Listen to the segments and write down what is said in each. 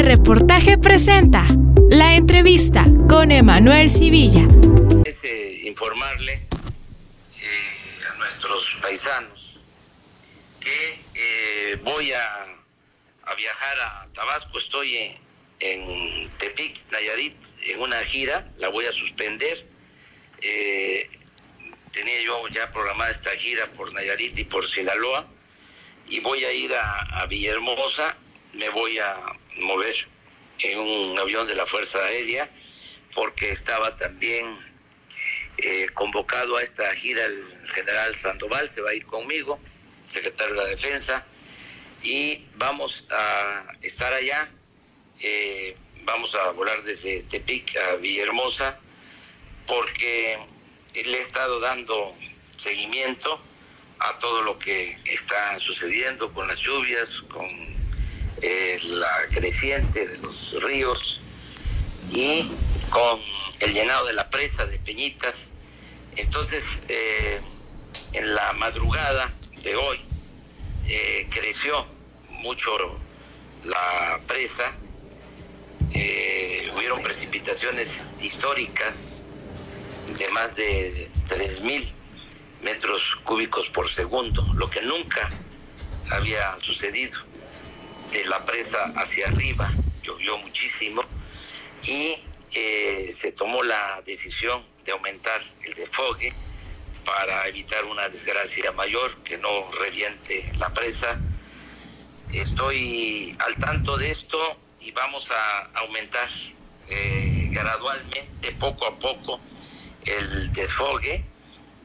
Telereportaje presenta la entrevista con Emanuel Civilla. Es eh, informarle eh, a nuestros paisanos que eh, voy a, viajar a Tabasco, estoy en, en, Tepic, Nayarit, en una gira, la voy a suspender. tenía yo ya programada esta gira por Nayarit y por Sinaloa y voy a ir a Villahermosa, me voy a mover en un avión de la Fuerza Aérea, porque estaba también eh, convocado a esta gira el general Sandoval, se va a ir conmigo, secretario de la Defensa, y vamos a estar allá, eh, vamos a volar desde Tepic a Villahermosa, porque le he estado dando seguimiento a todo lo que está sucediendo con las lluvias, con eh, la creciente de los ríos y con el llenado de la presa de Peñitas. Entonces, eh, en la madrugada de hoy eh, creció mucho la presa, hubieron precipitaciones históricas de más de 3.000 metros cúbicos por segundo, lo que nunca había sucedido de la presa hacia arriba, llovió muchísimo y eh, se tomó la decisión de aumentar el desfogue para evitar una desgracia mayor, que no reviente la presa. Estoy al tanto de esto y vamos a aumentar eh, gradualmente, poco a poco, el desfogue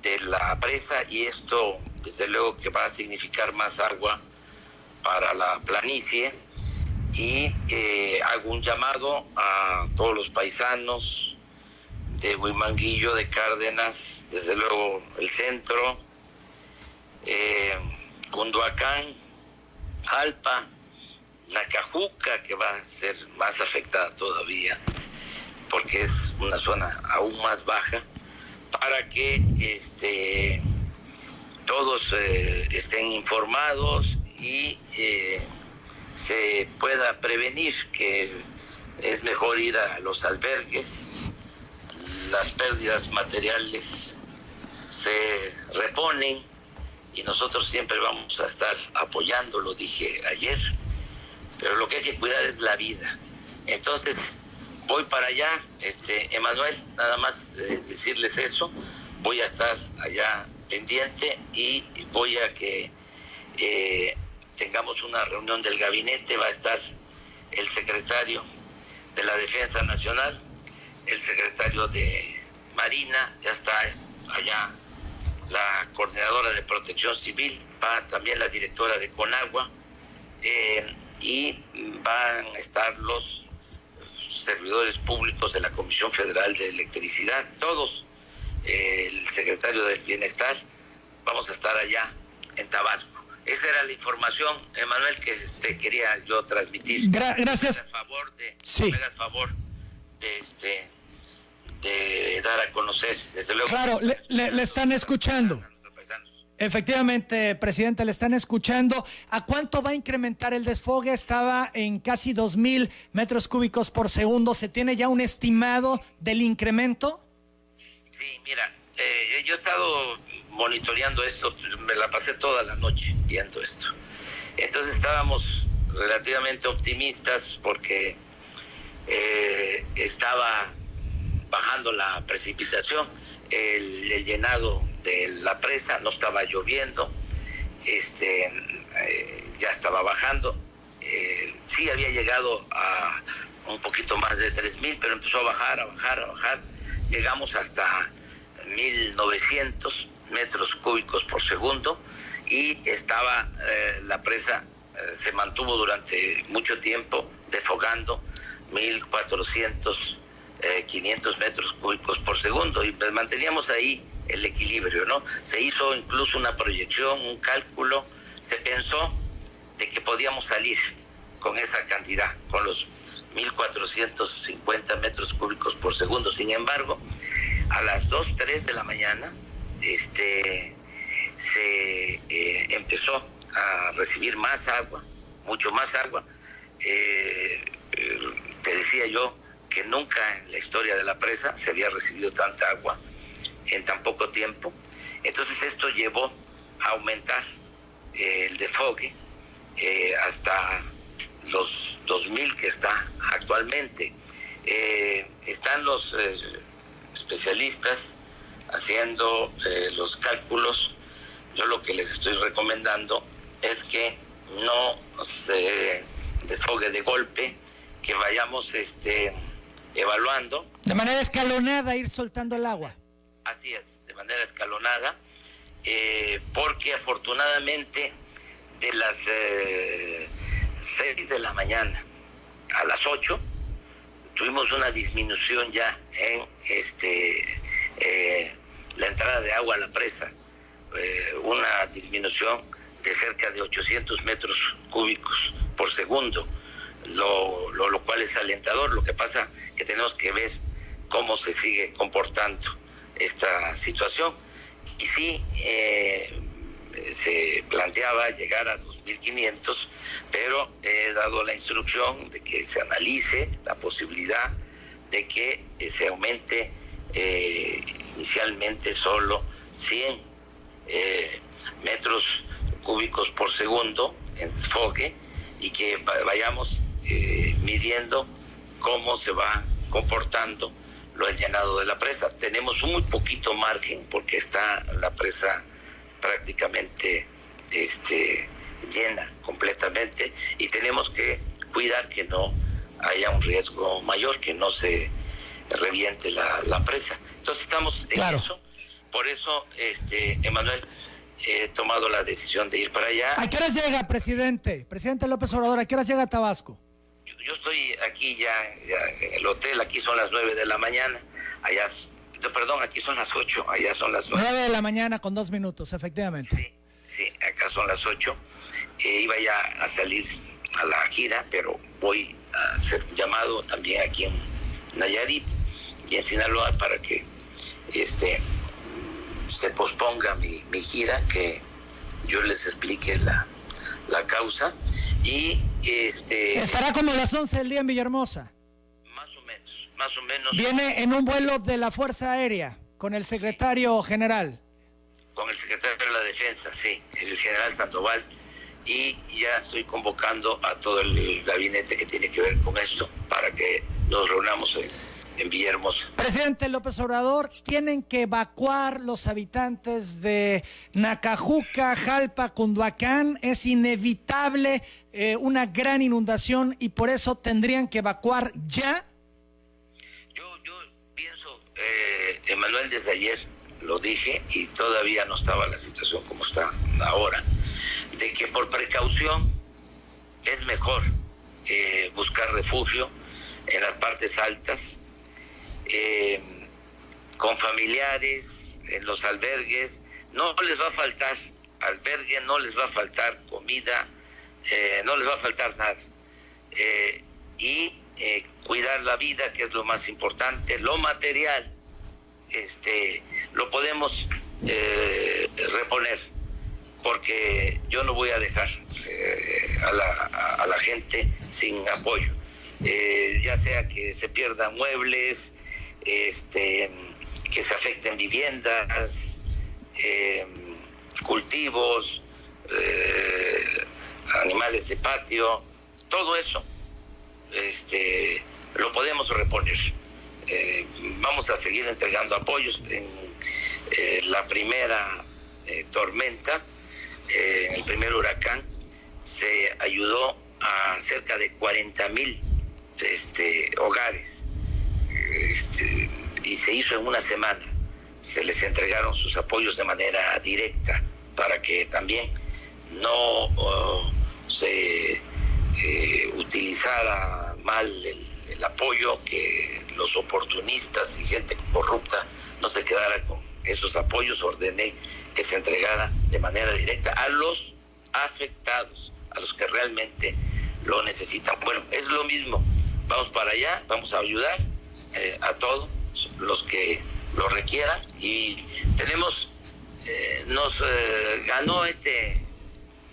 de la presa y esto desde luego que va a significar más agua para la planicie y eh, hago un llamado a todos los paisanos de Huimanguillo, de Cárdenas, desde luego el centro, eh, Alpa, Nacajuca, que va a ser más afectada todavía, porque es una zona aún más baja, para que este, todos eh, estén informados y eh, se pueda prevenir que es mejor ir a los albergues, las pérdidas materiales se reponen y nosotros siempre vamos a estar apoyando, lo dije ayer, pero lo que hay que cuidar es la vida. Entonces, voy para allá, este, Emanuel, nada más eh, decirles eso, voy a estar allá pendiente y voy a que eh, tengamos una reunión del gabinete, va a estar el secretario de la Defensa Nacional, el secretario de Marina, ya está allá la coordinadora de protección civil, va también la directora de Conagua eh, y van a estar los servidores públicos de la Comisión Federal de Electricidad, todos, eh, el secretario del Bienestar, vamos a estar allá en Tabasco. Esa era la información, Emanuel, que este, quería yo transmitir. gracias. Me favor de, sí. me favor de, este, de dar a conocer, desde luego. Claro, le, le, están escuchando. Efectivamente, presidente, le están escuchando. ¿A cuánto va a incrementar el desfogue? Estaba en casi 2.000 metros cúbicos por segundo. ¿Se tiene ya un estimado del incremento? Sí, mira, eh, yo he estado monitoreando esto, me la pasé toda la noche viendo esto. Entonces estábamos relativamente optimistas porque eh, estaba bajando la precipitación, el, llenado de la presa, no estaba lloviendo, este, eh, ya estaba bajando. Eh, sí había llegado a un poquito más de 3.000, pero empezó a bajar, a bajar, a bajar. Llegamos hasta 1.900 metros cúbicos por segundo y estaba eh, la presa eh, se mantuvo durante mucho tiempo defogando 1400 500 eh, metros cúbicos por segundo y pues manteníamos ahí el equilibrio, ¿no? Se hizo incluso una proyección, un cálculo, se pensó de que podíamos salir con esa cantidad, con los 1450 metros cúbicos por segundo. Sin embargo, a las 2, 3 de la mañana, este, se eh, empezó a recibir más agua, mucho más agua. Eh, eh, te decía yo que nunca en la historia de la presa se había recibido tanta agua en tan poco tiempo. Entonces esto llevó a aumentar el desfogue hasta los 2.000 que está actualmente. Están los especialistas haciendo los cálculos. Yo lo que les estoy recomendando es que no se desfogue de golpe, que vayamos este, evaluando. De manera escalonada, ir soltando el agua. Así es, de manera escalonada, eh, porque afortunadamente de las 6 eh, de la mañana a las 8 tuvimos una disminución ya en este eh, la entrada de agua a la presa, una disminución de cerca de 800 metros cúbicos por segundo, lo, lo, cual es alentador. Lo que pasa que tenemos que ver cómo se sigue comportando esta situación. Y sí, eh, se planteaba llegar a 2.500, pero he dado la instrucción de que se analice la posibilidad de que eh, se aumente eh, inicialmente solo 100 metros cúbicos por segundo en desfogue y que vayamos eh, midiendo cómo se va comportando lo del llenado de la presa. Tenemos muy poquito margen porque está la presa prácticamente este, llena completamente y tenemos que cuidar que no haya un riesgo mayor, que no se reviente la, presa. Entonces estamos en eso. Por eso, este, Emanuel, he tomado la decisión de ir para allá. ¿A qué hora llega, presidente? Presidente López Obrador, ¿a qué hora llega a Tabasco? Yo, estoy aquí ya, en el hotel, aquí son las 9 de la mañana, allá, perdón, aquí son las 8, allá son las 9. 9 de la mañana con dos minutos, efectivamente. Sí, sí, acá son las 8. Eh, iba ya a salir a la gira, pero voy a hacer un llamado también aquí en Nayarit y en Sinaloa para que este se posponga mi, gira, que yo les explique la, causa. Y este. Estará como a las 11 del día en Villahermosa. Más o menos, más o menos. Viene en un vuelo de la Fuerza Aérea con el secretario general. Con el secretario de la Defensa, sí, el general Sandoval. Y ya estoy convocando a todo el gabinete que tiene que ver con esto para que nos reunamos en en Villahermosa. Presidente López Obrador, tienen que evacuar los habitantes de Nacajuca, Jalpa, Cunduacán. Es inevitable eh, una gran inundación y por eso tendrían que evacuar ya. Yo, yo pienso, eh, Emanuel, desde ayer lo dije y todavía no estaba la situación como está ahora, de que por precaución es mejor eh, buscar refugio en las partes altas eh, con familiares, en los albergues, no les va a faltar albergue, no les va a faltar comida, eh, no les va a faltar nada. Eh, y cuidar la vida, que es lo más importante, lo material, este, lo podemos reponer, porque yo no voy a dejar a la, a, la, gente sin apoyo, ya sea que se pierdan muebles, este, que se afecten viviendas, eh, cultivos, eh, animales de patio, todo eso este, lo podemos reponer. Eh, vamos a seguir entregando apoyos. En la primera tormenta, en el primer huracán, se ayudó a cerca de 40 mil este, hogares este, y se hizo en una semana. Se les entregaron sus apoyos de manera directa para que también no se eh, utilizara mal el, apoyo, que los oportunistas y gente corrupta no se quedara con esos apoyos. Ordené que se entregara de manera directa a los afectados, a los que realmente lo necesitan. Bueno, es lo mismo. Vamos para allá, vamos a ayudar eh, a todos los que lo requieran y tenemos, eh, nos eh, ganó este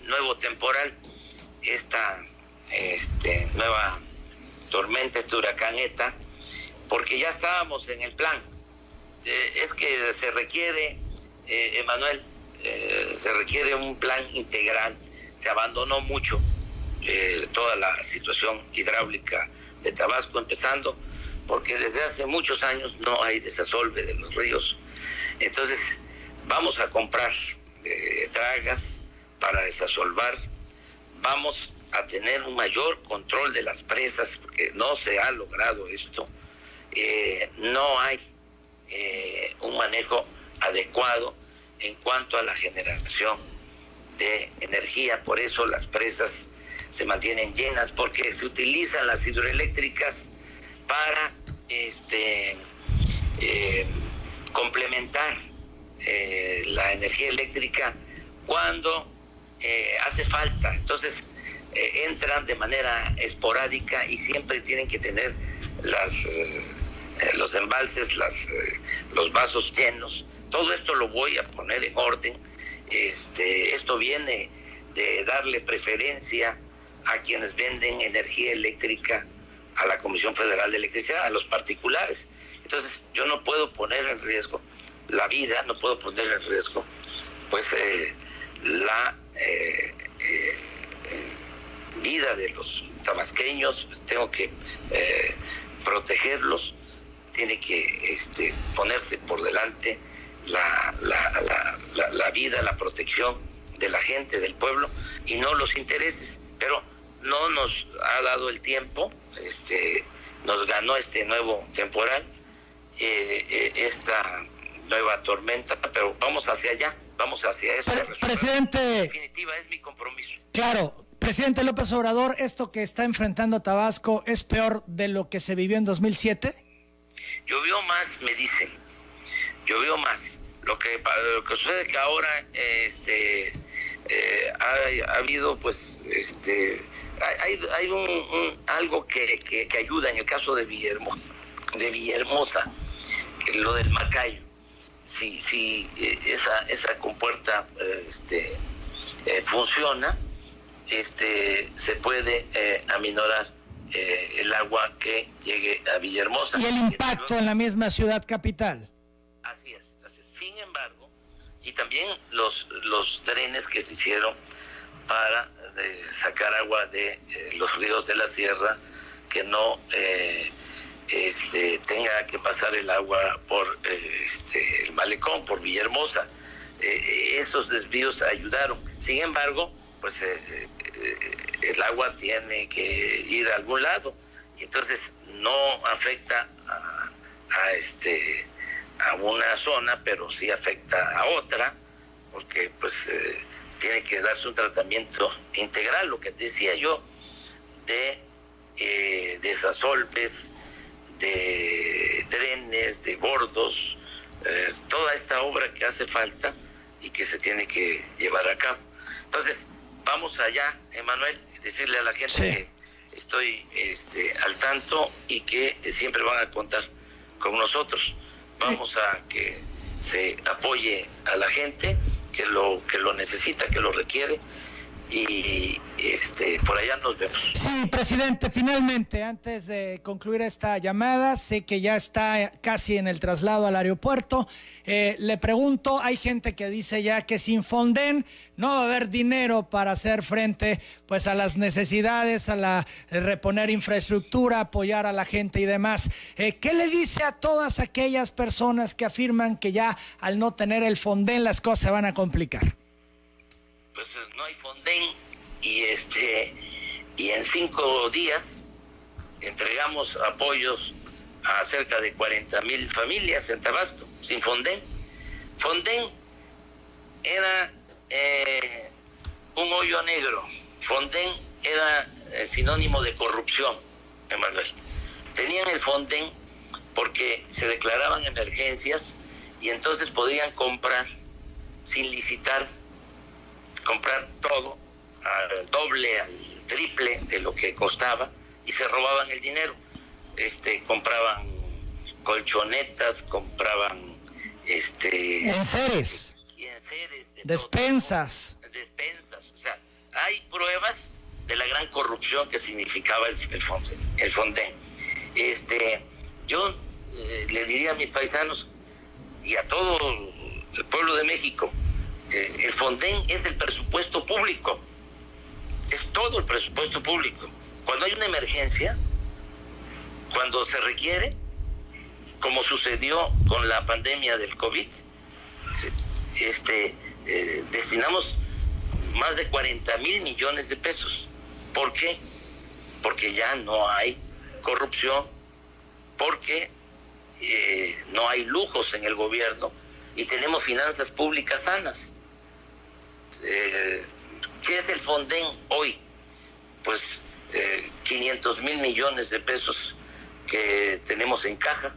nuevo temporal, esta este, nueva tormenta, este huracán ETA, porque ya estábamos en el plan. Eh, es que se requiere, Emanuel, se requiere un plan integral. Se abandonó mucho toda la situación hidráulica de Tabasco, empezando porque desde hace muchos años no hay desasolve de los ríos. Entonces, vamos a comprar tragas para desasolvar, vamos a tener un mayor control de las presas, porque no se ha logrado esto. no hay eh, un manejo adecuado en cuanto a la generación de energía. Por eso las presas se mantienen llenas, porque se utilizan las hidroeléctricas para este, eh, complementar eh, la energía eléctrica cuando hace falta. Entonces entran de manera esporádica y siempre tienen que tener las eh, los embalses, eh, los vasos llenos. Todo esto lo voy a poner en orden. Este, esto viene de darle preferencia a quienes venden energía eléctrica a la Comisión Federal de Electricidad, a los particulares. Entonces, yo no puedo poner en riesgo la vida, no puedo poner en riesgo pues eh, la vida de los tabasqueños, tengo que protegerlos tiene que este, ponerse por delante la, la, vida, la protección de la gente, del pueblo, y no los intereses. Pero no nos ha dado el tiempo, este, nos ganó este nuevo temporal, eh, eh, esta nueva tormenta, pero vamos hacia allá, vamos hacia eso. presidente. definitiva es mi compromiso. Claro, presidente López Obrador, esto que está enfrentando Tabasco es peor de lo que se vivió en 2007. Llovió más, me dicen. Llovió más. Lo que, lo que sucede es que ahora este, eh, ha, habido, pues, este, hay, hay un, algo que, que, ayuda en el caso de Villahermosa, de Villahermosa lo del Macayo. Si, si eh, esa, esa compuerta este, eh, funciona, este, se puede aminorar eh, el agua que llegue a Villahermosa. Y el impacto en la misma ciudad capital. Así es, Sin embargo, y también los, los drenes que se hicieron para sacar agua de eh, los ríos de la sierra, que no eh, este, tenga que pasar el agua por este, el malecón, por Villahermosa. esos desvíos ayudaron. Sin embargo, pues el agua tiene que ir a algún lado y entonces no afecta a, este a una zona pero sí afecta a otra porque pues eh, tiene que darse un tratamiento integral lo que decía yo de eh, desasolves de drenes de bordos eh, toda esta obra que hace falta y que se tiene que llevar a cabo. Entonces vamos allá Emanuel decirle a la gente que estoy este, al tanto y que siempre van a contar con nosotros. Vamos a que se apoye a la gente que lo que lo necesita, que lo requiere y este, por allá nos vemos. Sí, presidente, finalmente, antes de concluir esta llamada, sé que ya está casi en el traslado al aeropuerto. Eh, le pregunto, hay gente que dice ya que sin Fonden no va a haber dinero para hacer frente pues a las necesidades, a la reponer infraestructura, apoyar a la gente y demás. Eh, ¿Qué le dice a todas aquellas personas que afirman que ya al no tener el Fonden las cosas se van a complicar? Pues no hay Fonden y este y en cinco días entregamos apoyos a cerca de 40 mil familias en Tabasco, sin Fonden. Fonden era eh, un hoyo negro, Fonden era eh, sinónimo de corrupción, Emanuel. Tenían el Fonden porque se declaraban emergencias y entonces podían comprar sin licitar, comprar todo al doble, al triple de lo que costaba y se robaban el dinero. Este, compraban colchonetas, compraban este enseres, enseres despensas. despensas, o sea, hay pruebas de la gran corrupción que significaba el, el, el. Este, yo eh, le diría a mis paisanos y a todo el pueblo de México, eh, el Fonden es el presupuesto público, es todo el presupuesto público. Cuando hay una emergencia, cuando se requiere, como sucedió con la pandemia del COVID, este, eh, destinamos más de 40 mil millones de pesos. ¿Por qué? Porque ya no hay corrupción, porque eh, no hay lujos en el gobierno y tenemos finanzas públicas sanas. Eh, ¿Qué es el Fonden hoy? Pues 500 mil millones de pesos que tenemos en caja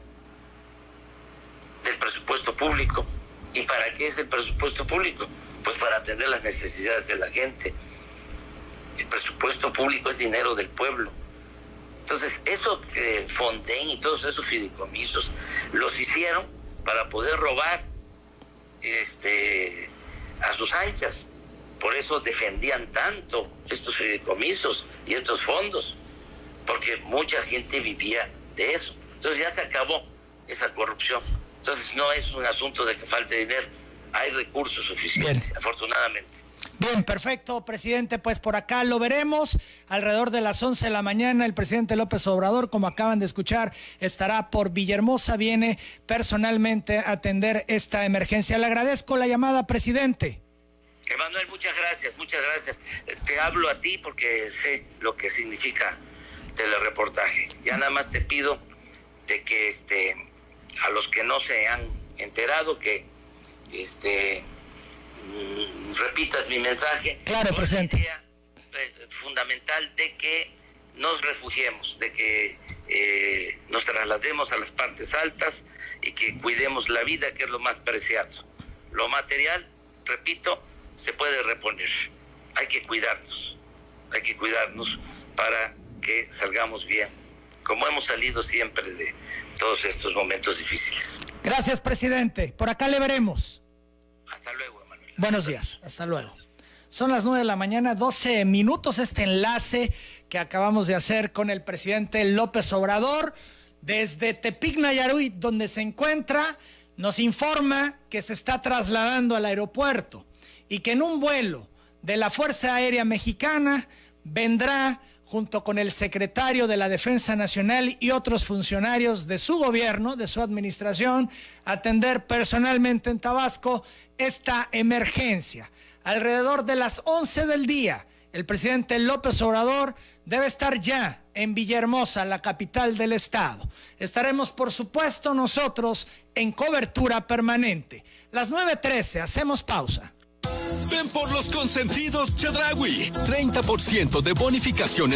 del presupuesto público. ¿Y para qué es el presupuesto público? Pues para atender las necesidades de la gente. El presupuesto público es dinero del pueblo. Entonces, eso que Fonden y todos esos fideicomisos los hicieron para poder robar este, a sus anchas. Por eso defendían tanto estos fideicomisos y estos fondos, porque mucha gente vivía de eso. Entonces ya se acabó esa corrupción. Entonces no es un asunto de que falte dinero, hay recursos suficientes, afortunadamente. Bien, perfecto, presidente. Pues por acá lo veremos. Alrededor de las 11 de la mañana, el presidente López Obrador, como acaban de escuchar, estará por Villahermosa. Viene personalmente a atender esta emergencia. Le agradezco la llamada, presidente. Emanuel, muchas gracias, muchas gracias. Te hablo a ti porque sé lo que significa telereportaje. Ya nada más te pido de que este a los que no se han enterado que este repitas mi mensaje. Claro, presidente. Eh, fundamental de que nos refugiemos, de que eh, nos traslademos a las partes altas y que cuidemos la vida, que es lo más preciado. Lo material, repito, se puede reponer. Hay que cuidarnos, hay que cuidarnos para que salgamos bien, como hemos salido siempre de, todos estos momentos difíciles. Gracias, presidente. Por acá le veremos. Hasta luego. Buenos días. Hasta luego. Son las 9 de la mañana, 12 minutos. Este enlace que acabamos de hacer con el presidente López Obrador desde Tepic Nayarit, donde se encuentra, nos informa que se está trasladando al aeropuerto y que en un vuelo de la Fuerza Aérea Mexicana vendrá junto con el secretario de la Defensa Nacional y otros funcionarios de su gobierno, de su administración, atender personalmente en Tabasco esta emergencia. Alrededor de las 11 del día, el presidente López Obrador debe estar ya en Villahermosa, la capital del estado. Estaremos, por supuesto, nosotros en cobertura permanente. Las 9.13, hacemos pausa. Ven por los consentidos Chedragui. 30% de bonificación en